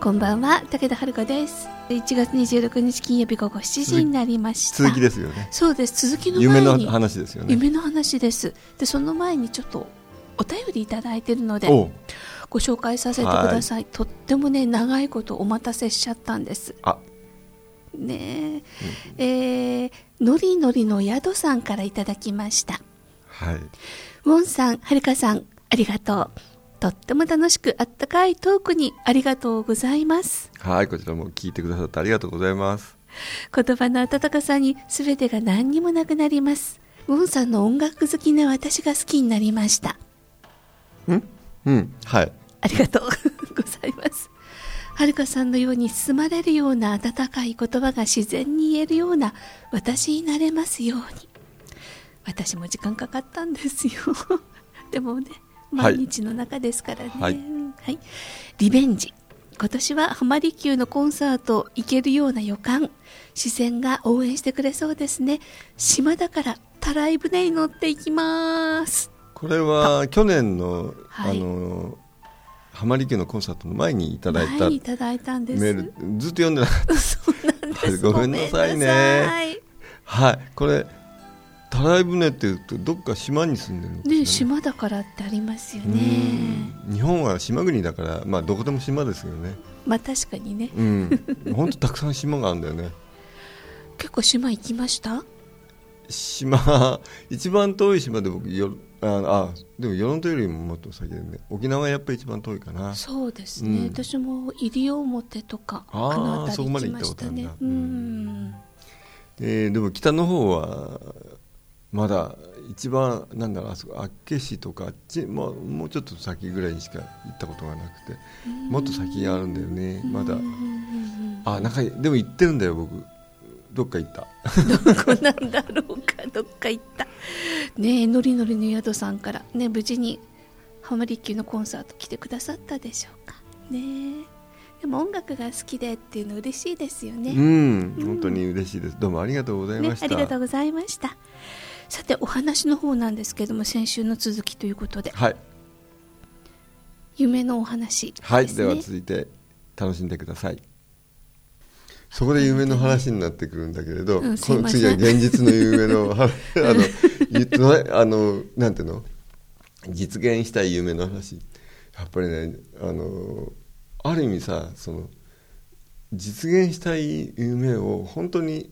こんばんは武田遥です。1月26日金曜日午後7時になりました。続きですよね。そうです。続きの夢前に。の話ですよね。夢の話です。でその前にちょっとお便りいただいてるのでご紹介させてください。とってもね長いことお待たせしちゃったんです。あ。ねえ、えーのりのりの宿さんからいただきました。はい。ウォンさんはるかさんありがとうとっても楽しくあったかいトークにありがとうございますはいこちらも聞いてくださってありがとうございます言葉の温かさに全てが何にもなくなりますウォンさんの音楽好きな私が好きになりましたうん？はいありがとうございます。はるかさんのように包まれるような温かい言葉が自然に言えるような私になれますように。私も時間かかったんですよ。でもね、はい毎日の中ですからね。はいはいリベンジ。今年は浜離宮のコンサート行けるような予感。視線が応援してくれそうですね。島だからたらい船に乗っていきます。これは去年の、はいあの浜離宮のコンサートの前にいただいたいただいたんです。メールずっと読んでなかった そうなんです。ごめんなさいねはいこれたらい船っていうとどっか島に住んでるんですよね。ね、島だからってありますようね。ん。日本は島国だからまあどこでも島ですよね。まあ確かにね。うん。本当たくさん島があるんだよね。結構島行きました？島一番遠い島で僕よああでも与論島よりももっと先でね。沖縄がやっぱり一番遠いかな。そうですね。うん。私も西表とか、あの辺りそこまで行きましたね。行ったこ。うとあるんだ。ででも北の方はまだ一番なんだろうあそこ厚岸とかあっち、まあ、もうちょっと先ぐらいにしか行ったことがなくてもっと先があるんだよねまだ。あなんかでも行ってるんだよ僕。どっか行った。どこなんだろうか、どっか行った。ねえ、のりのりの宿さんから、ね、無事に浜離宮のコンサート来てくださったでしょうか。ねえ。でも音楽が好きでっていうの嬉しいですよね。うん本当に嬉しいです。どうもありがとうございねまし、た、ありがとうございましたさてお話の方なんですけども先週の続きということで。はい。夢のお話です、ね、はい、では続いて楽しんでください。そこで夢の話になってくるんだけれど、うんすこの次は現実の夢の話。あの 言ってない？あのなんていうの？実現したい夢の話。やっぱりねあのある意味さその実現したい夢を本当に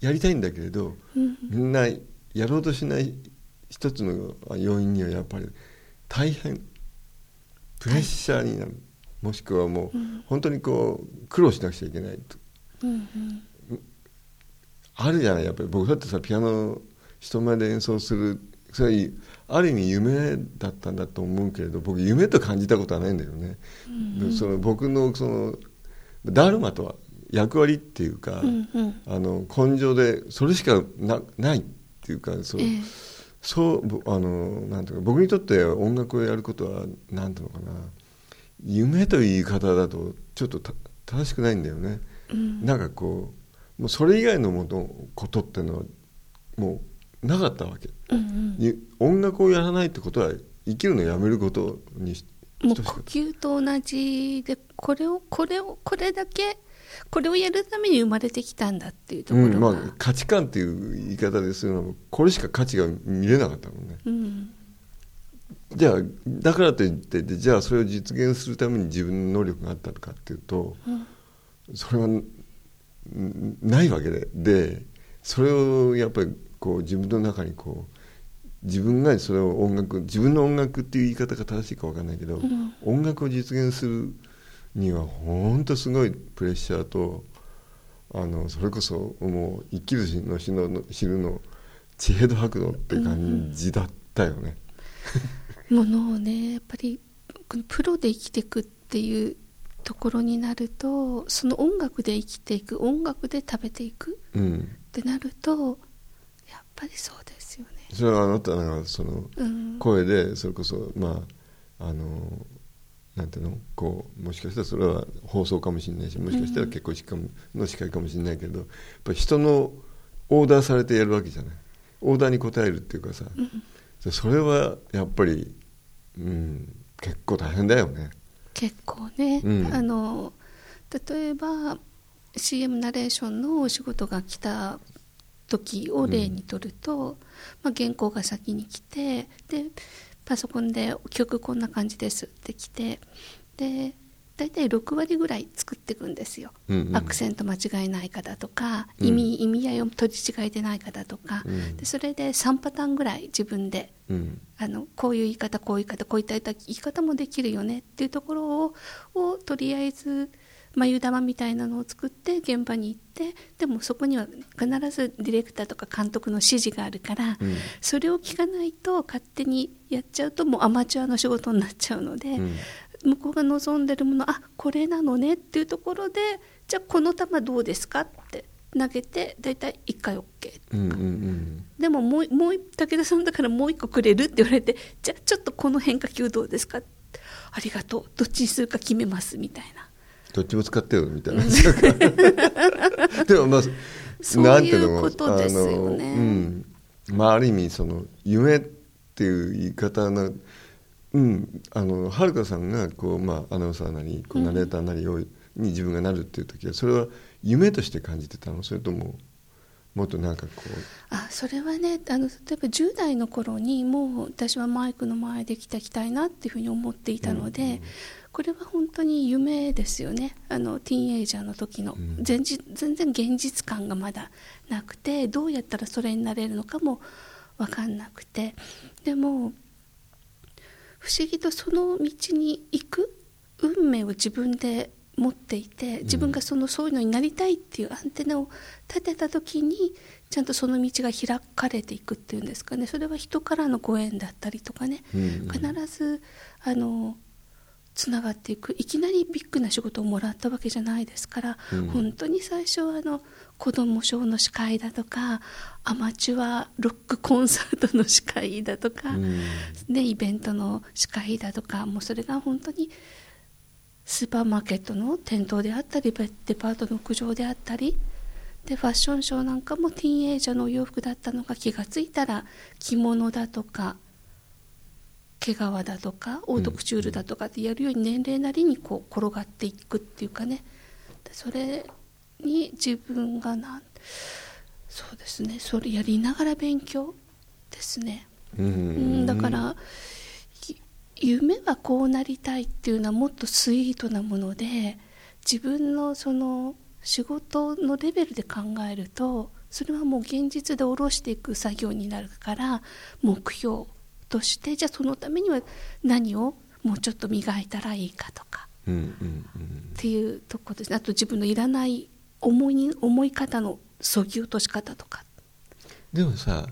やりたいんだけれど、みんなやろうとしない一つの要因にはやっぱり大変プレッシャーになる、もしくはもう本当にこう苦労しなくちゃいけないと。うんうん。あるじゃないやっぱり。僕だってさピアノ人前で演奏する。それはある意味夢だったんだと思うけれど僕夢と感じたことはないんだよね、でその僕のそのダルマとは役割っていうか、うんうん。あの根性でそれしかなないっていうかそう,、ええ。そうぼあのなんていうか僕にとって音楽をやることはなんていうのかな夢という言い方だとちょっとた正しくないんだよね、なんかこうもうそれ以外のものことっていうのはもうなかったわけ、うんうん。に音楽をやらないってことは生きるのをやめることにしもう呼吸と同じでこれをこれをこれだけこれをやるために生まれてきたんだっていうところが、うんまあ、価値観っていう言い方でするのもこれしか価値が見れなかったもんね。うん。じゃあだからといってでじゃあそれを実現するために自分の能力があったのかっていうと、それはんないわけで。でそれをやっぱりこう自分の中にこう自分がそれを音楽自分の音楽っていう言い方が正しいか分かんないけど、音楽を実現するには本当すごいプレッシャーとあのそれこそもう生きるの死の死ぬの地平道白道って感じだったよね。ものをねやっぱりプロで生きていくっていうところになるとその音楽で生きていく音楽で食べていくうんってなるとやっぱりそうですよね。それはあなたがそのうん声でそれこそまああのなんていうの？こうもしかしたらそれは放送かもしれないしもしかしたら結婚式かもの司会かもしれないけどやっぱり人のオーダーされてやるわけじゃない。オーダーに応えるっていうかさ、それはやっぱり、うん、結構大変だよね。結構ね、うん。あの例えば CM ナレーションのお仕事が来た時を例にとると、まあ、原稿が先に来てでパソコンで「曲こんな感じです」って来てで大体6割ぐらい作っていくんですよ、うんうん。アクセント間違いないかだとかうん。意味,、意味合いを取り違えてないかだとか、うん。でそれで3パターンぐらい自分でうん。あのこういう言い方こういう言い方こういった言い方もできるよねっていうところををとりあえず眉玉みたいなのを作って現場に行ってでもそこには必ずディレクターとか監督の指示があるから、うん。それを聞かないと勝手にやっちゃうともうアマチュアの仕事になっちゃうので、うん。向こうが望んでるものあこれなのねっていうところでじゃあこの球どうですかって投げて大体1回 OK うんうんうん。でももうもう一武田さんだからもう一個くれるって言われてじゃあちょっとこの変化球どうですか？ありがとう。どっちにするか決めますみたいなどっちも使ってよみたいな。でもまあそういうことですよね。あのうん。まあ、ある意味その夢っていう言い方のうん。あのはるかさんがこう、まあ、アナウンサーなりこうナレーターなりを、に自分がなるっていう時はそれは夢として感じてたの？それとももっとなんかこあそれはねあの例えば10代の頃にもう私はマイクの前で生きていきたいなっていうふうに思っていたので、これは本当に夢ですよね。あのティーンエイジャーの時の、うん。全然現実感がまだなくてどうやったらそれになれるのかも分かんなくて。でも不思議とその道に行く運命を自分で持っていて自分がそのそういうのになりたいっていうアンテナを立てた時にちゃんとその道が開かれていくっていうんですかね。それは人からのご縁だったりとかね、うんうん。必ずあのつながっていくいきなりビッグな仕事をもらったわけじゃないですから、うん。本当に最初はあの子どもショーの司会だとかアマチュアロックコンサートの司会だとか、うん。ね、イベントの司会だとかもうそれが本当にスーパーマーケットの店頭であったりデパートの屋上であったりでファッションショーなんかもティーンエイジャーのお洋服だったのが気がついたら着物だとか毛皮だとかオートクチュールだとかってやるように年齢なりにこう転がっていくっていうかね。でそれに自分がなんそうですね。それやりながら勉強ですね。うん。うん、だからい夢はこうなりたいっていうのはもっとスイートなもので自分のその仕事のレベルで考えるとそれはもう現実で下ろしていく作業になるから目標としてじゃあそのためには何をもうちょっと磨いたらいいかとか。うんうんうん。っていうとこですね。あと自分のいらない思いに思い方のそぎ落とし方とか。でもさ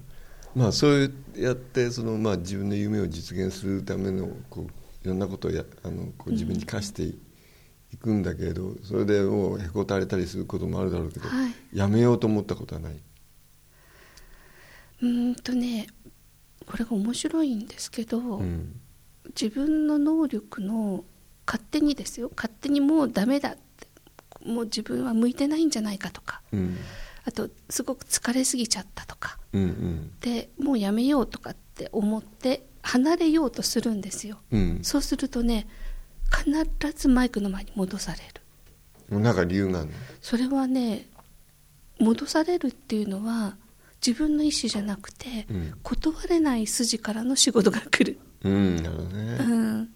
まあそうやってその、まあ、自分の夢を実現するためのこういろんなことをやあのこう自分に課していくんだけれど、それでもうへこたれたりすることもあるだろうけど、はい。やめようと思ったことはない？うーんとねこれが面白いんですけど、うん。自分の能力の勝手にですよ。勝手にもうダメだって。もう自分は向いてないんじゃないかとか。うん。あとすごく疲れすぎちゃったとか。うんうん。でもうやめようとかって思って離れようとするんですよ。うん。そうするとね必ずマイクの前に戻される。もうなんか理由があるの？それはね戻されるっていうのは自分の意思じゃなくて、うん。断れない筋からの仕事が来る、うんなるほどうね、ん、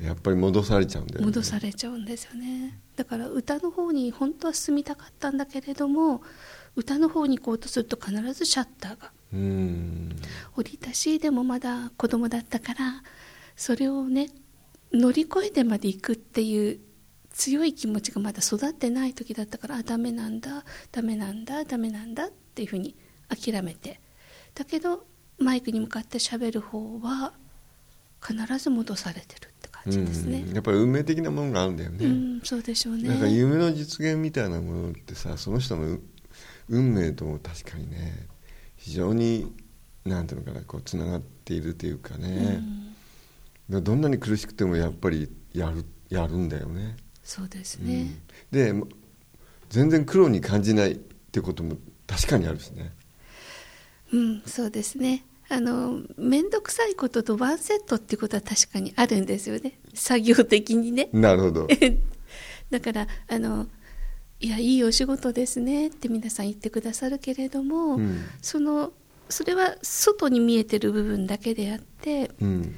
やっぱり戻されちゃうんだよね。戻されちゃうんですよね。だから歌の方に本当は進みたかったんだけれども歌の方に行こうとすると必ずシャッターがうん。降りたしでもまだ子供だったからそれをね乗り越えてまで行くっていう強い気持ちがまだ育ってない時だったからあダメなんだダメなんだダメなんだっていうふうに諦めて。だけどマイクに向かって喋る方は必ず戻されてるって感感じですね、うん。やっぱり運命的なものがあるんだよね、うん、そうでしょうね。なんか夢の実現みたいなものってさその人の運命とも確かにね非常になんていうのかなこうつながっているというかね、うん、どんなに苦しくてもやっぱりやるやるんだよね。そうですね、うん、で全然苦労に感じないってことも確かにあるしねうんそうですね。あの面倒くさいこととワンセットっていうことは確かにあるんですよね。作業的にね。なるほど。だからあのいやいいお仕事ですねって皆さん言ってくださるけれども、うん、そのそれは外に見えてる部分だけであって、うん、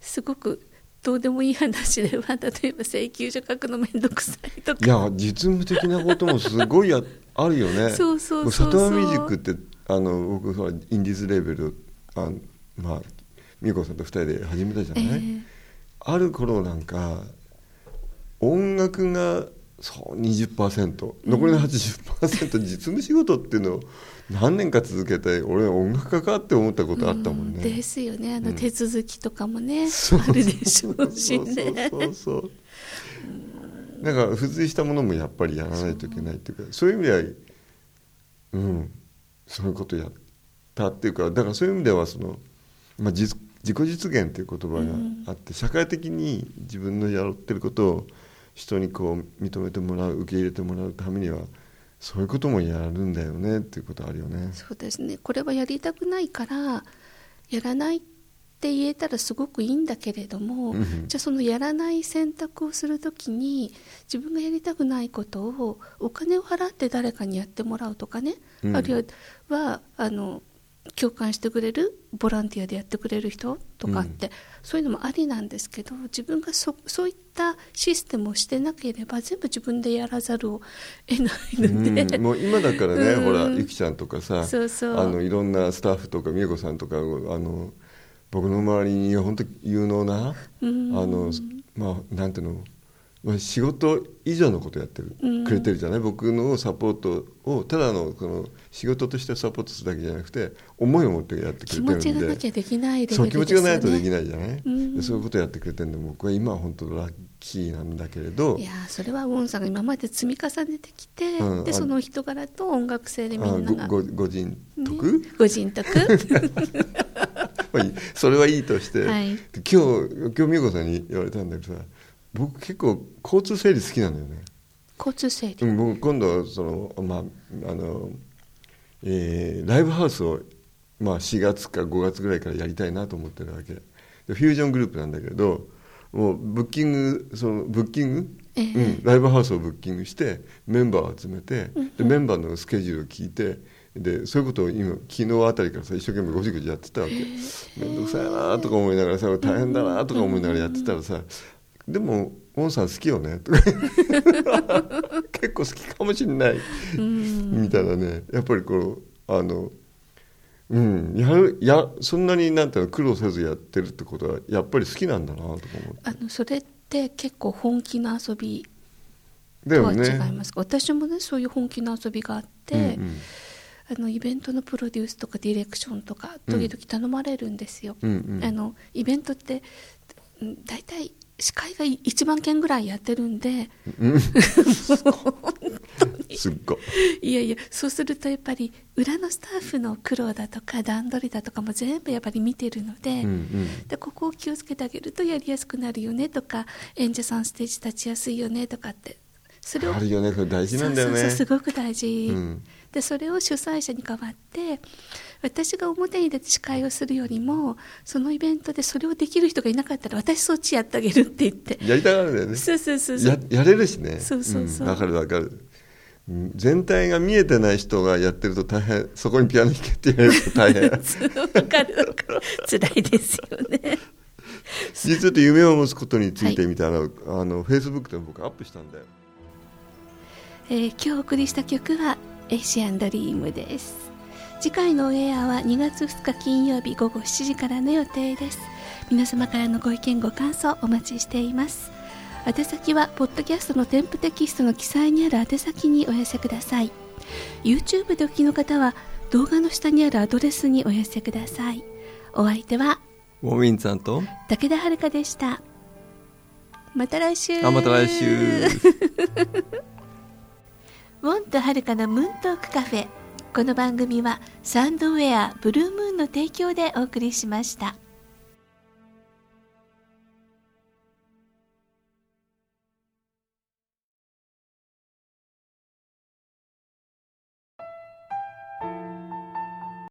すごくどうでもいい話では例えば請求書書くの面倒くさいとか。いや実務的なこともすごいあるよね。そうそうそうそう。里山ミュージックってあの僕はインディーズレベルあまあ美子さんと2人で始めたじゃない、えー、ある頃なんか音楽がそう20%残りの80%、実務仕事っていうのを何年か続けて俺音楽家かって思ったことあったもんね、うん、ですよね。あの手続きとかもね、う。ん、あるでしょうしね。そうそうそうだから付随したものもやっぱりやらないといけないっていうかそういう意味ではうんそういうことやったっていうかだからそういう意味ではその、まあ、自己実現っていう言葉があって、うん、社会的に自分のやってることを人にこう認めてもらう受け入れてもらうためにはそういうこともやるんだよねっていうことあるよね。そうですねこれはやりたくないからやらないって言えたらすごくいいんだけれども、うん、じゃあそのやらない選択をするときに自分がやりたくないことをお金を払って誰かにやってもらうとかね、うん、あるいはあの共感してくれるボランティアでやってくれる人とかって、うん、そういうのもありなんですけど自分がそそういったシステムをしてなければ全部自分でやらざるを得ないので、うん、もう今だからね、うん、ほらゆきちゃんとかさそうそう。あのいろんなスタッフとか美恵子さんとかあの僕の周りに本当有能な、あのまあなんていうの仕事以上のことやってる、うん、くれてるじゃない？僕のサポートをただのその仕事としてサポートするだけじゃなくて思いを持ってやってくれてるんで。気持ちがなきゃできないレベル、ね、そう気持ちがないとできないじゃない、うん、そういうことやってくれてるんで僕は今は本当ラッキーなんだけれどいやそれはウォンさんが今まで積み重ねてきて、うん、でその人柄と音楽性でみんながごご人徳、ね、ご人徳？それはいいとして、はい、今日今日美子さんに言われたんだけどさ僕結構交通整理好きなんだよね。交通整理、うん、僕今度そのまああのえー、ライブハウスを、まあ、4月か5月ぐらいからやりたいなと思ってるわけ。フュージョングループなんだけどもうブッキングそのブッキング、えー、うん、ライブハウスをブッキングしてメンバーを集めて、でメンバーのスケジュールを聞いてでそういうことを今昨日あたりからさ一生懸命ごじごじやってたわけ。面倒くさいなとか思いながらさ大変だなとか思いながらやってたらさでも「ウォンさん好きよね」とか。結構好きかもしれない。みたいなね。やっぱりこうあのうん。やるやそんなになんていうの苦労せずやってるってことはやっぱり好きなんだなとか思って。あのそれって結構本気の遊びとは違いますか、ね、私もねそういう本気の遊びがあって、うんうん、あのイベントのプロデュースとかディレクションとか時々頼まれるんですよ、うんうん、あのイベントって大体司会が1万件ぐらいやってるんで、うん、すっごい。やいやそうするとやっぱり裏のスタッフの苦労だとか段取りだとかも全部やっぱり見てるので。うんうん、でここを気をつけてあげるとやりやすくなるよねとか演者さんステージ立ちやすいよねとかって。それをあるよねそれ大事なんだよね。そうそうすごく大事、うん、でそれを主催者に代わって私が表に出て司会をするよりもそのイベントでそれをできる人がいなかったら私そっちやってあげるって言って。やりたがるんだよね。そうそうそうややれるしね。そうそうそう、うん、かるわかる。全体が見えてない人がやってると大変そこにピアノ弾けって言われると大変。わかるわかる。辛いですよね。実は夢を持つことについてみたい。な、はい、あのフェイスブックでも僕アップしたんだよ、えー、今日お送りした曲は「エシアンドリーム」です。次回のオンエアは2月2日金曜日午後7時からの予定です。皆様からのご意見ご感想お待ちしています。宛先はポッドキャストの添付テキストの記載にある宛先にお寄せください。YouTube でお聞きの方は動画の下にあるアドレスにお寄せください。お相手はウォーミンさんと武田遥でした。また来週。あまた来週 ウォンとはるかのムーントークカフェこの番組はサンドウェアブルームーンの提供でお送りしました。